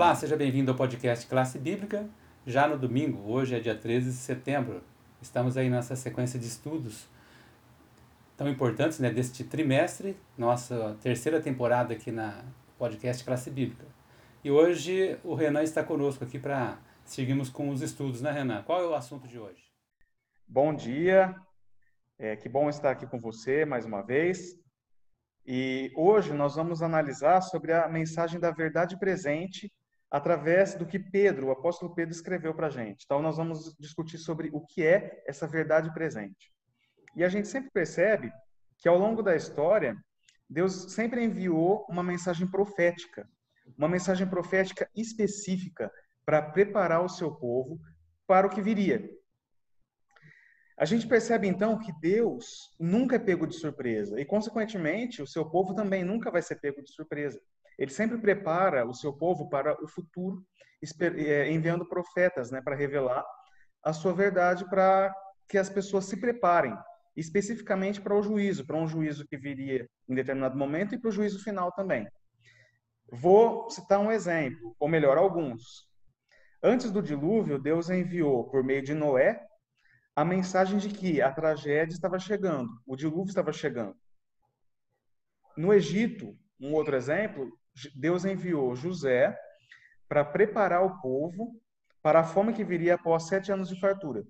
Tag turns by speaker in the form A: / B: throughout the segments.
A: Olá, seja bem-vindo ao podcast Classe Bíblica. Já no domingo, hoje é dia 13 de setembro, estamos aí nessa sequência de estudos tão importantes né, deste trimestre, nossa terceira temporada aqui na podcast Classe Bíblica. E hoje o Renan está conosco aqui para seguirmos com os estudos, né, Renan? Qual é o assunto de hoje?
B: Bom dia, é, que bom estar aqui com você mais uma vez. E hoje nós vamos analisar sobre a mensagem da verdade presente através do que Pedro, o apóstolo Pedro, escreveu para a gente. Então, nós vamos discutir sobre o que é essa verdade presente. E a gente sempre percebe que ao longo da história, Deus sempre enviou uma mensagem profética, uma mensagem profética específica para preparar o seu povo para o que viria. A gente percebe então que Deus nunca é pego de surpresa e, consequentemente, o seu povo também nunca vai ser pego de surpresa. Ele sempre prepara o seu povo para o futuro, é, enviando profetas né, para revelar a sua verdade para que as pessoas se preparem, especificamente para o juízo, para um juízo que viria em determinado momento e para o juízo final também. Vou citar um exemplo, ou melhor, alguns. Antes do dilúvio, Deus enviou, por meio de Noé, a mensagem de que a tragédia estava chegando, o dilúvio estava chegando. No Egito, um outro exemplo, Deus enviou José para preparar o povo para a fome que viria após sete anos de fartura.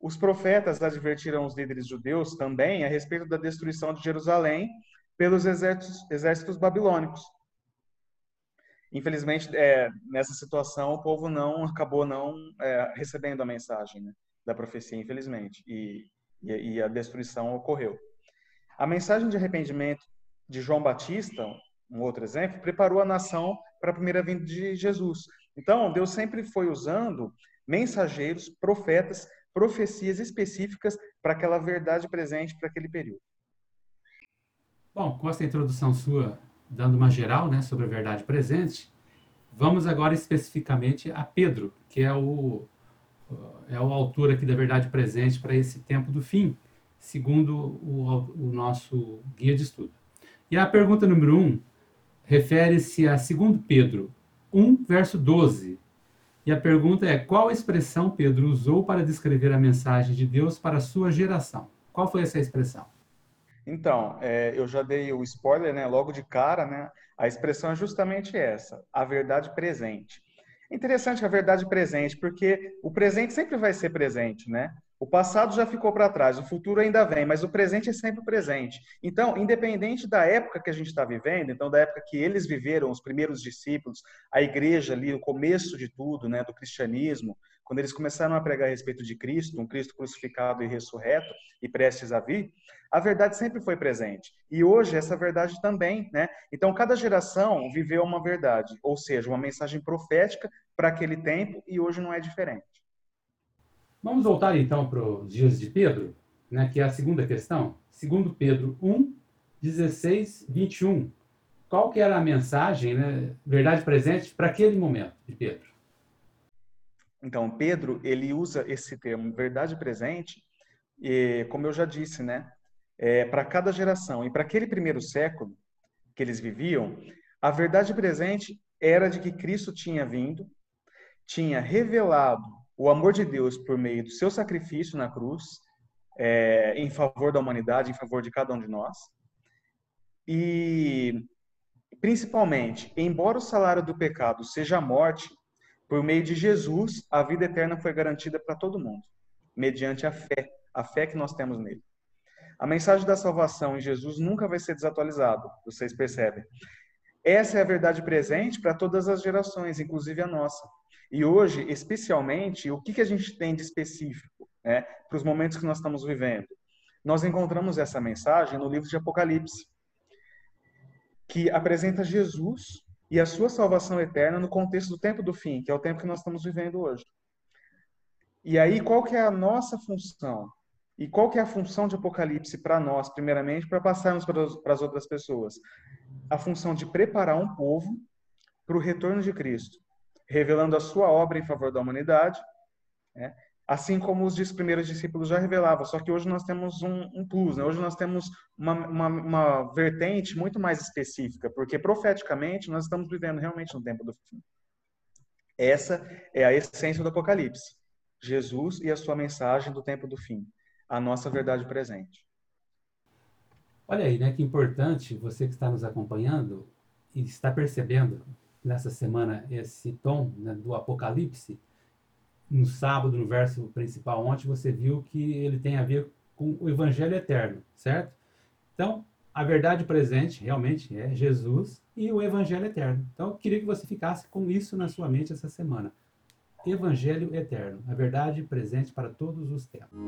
B: Os profetas advertiram os líderes judeus também a respeito da destruição de Jerusalém pelos exércitos, exércitos babilônicos. Infelizmente, é, nessa situação, o povo não acabou não é, recebendo a mensagem. Né? da profecia, infelizmente, e, e, e a destruição ocorreu. A mensagem de arrependimento de João Batista, um outro exemplo, preparou a nação para a primeira vinda de Jesus. Então, Deus sempre foi usando mensageiros, profetas, profecias específicas para aquela verdade presente para aquele período.
A: Bom, com essa introdução sua, dando uma geral né, sobre a verdade presente, vamos agora especificamente a Pedro, que é o é o autor aqui da Verdade Presente para esse tempo do fim, segundo o, o nosso guia de estudo. E a pergunta número 1 um, refere-se a 2 Pedro 1, verso 12. E a pergunta é: qual expressão Pedro usou para descrever a mensagem de Deus para a sua geração? Qual foi essa expressão?
B: Então, é, eu já dei o spoiler, né? Logo de cara, né? A expressão é justamente essa: a verdade presente. É interessante a verdade presente, porque o presente sempre vai ser presente, né? O passado já ficou para trás, o futuro ainda vem, mas o presente é sempre presente. Então, independente da época que a gente está vivendo, então da época que eles viveram, os primeiros discípulos, a igreja ali, o começo de tudo, né, do cristianismo, quando eles começaram a pregar a respeito de Cristo, um Cristo crucificado e ressurreto e prestes a vir, a verdade sempre foi presente. E hoje essa verdade também, né? Então cada geração viveu uma verdade, ou seja, uma mensagem profética para aquele tempo e hoje não é diferente.
A: Vamos voltar então para os dias de Pedro, né, que é a segunda questão. Segundo Pedro 1, 16, 21. Qual que era a mensagem, né, verdade presente para aquele momento de Pedro?
B: Então, Pedro, ele usa esse termo verdade presente, e, como eu já disse, né, é, para cada geração. E para aquele primeiro século que eles viviam, a verdade presente era de que Cristo tinha vindo, tinha revelado o amor de Deus por meio do seu sacrifício na cruz, é, em favor da humanidade, em favor de cada um de nós. E, principalmente, embora o salário do pecado seja a morte, por meio de Jesus, a vida eterna foi garantida para todo mundo, mediante a fé, a fé que nós temos nele. A mensagem da salvação em Jesus nunca vai ser desatualizada, vocês percebem. Essa é a verdade presente para todas as gerações, inclusive a nossa. E hoje, especialmente, o que, que a gente tem de específico né, para os momentos que nós estamos vivendo? Nós encontramos essa mensagem no livro de Apocalipse, que apresenta Jesus e a sua salvação eterna no contexto do tempo do fim, que é o tempo que nós estamos vivendo hoje. E aí, qual que é a nossa função? E qual que é a função de Apocalipse para nós, primeiramente, para passarmos para as outras pessoas? A função de preparar um povo para o retorno de Cristo, revelando a sua obra em favor da humanidade, né? assim como os primeiros discípulos já revelavam, só que hoje nós temos um, um plus, né? hoje nós temos uma, uma, uma, vertente muito mais específica, porque profeticamente nós estamos vivendo realmente no tempo do fim. Essa é a essência do Apocalipse. Jesus e a sua mensagem do tempo do fim, a nossa verdade presente.
A: Olha aí, né, que importante você que está nos acompanhando e está percebendo nessa semana esse tom né, do Apocalipse, no sábado, no verso principal, ontem você viu que ele tem a ver com o Evangelho eterno, certo? Então, a verdade presente realmente é Jesus e o Evangelho eterno. Então, eu queria que você ficasse com isso na sua mente essa semana. Evangelho eterno, a verdade presente para todos os tempos.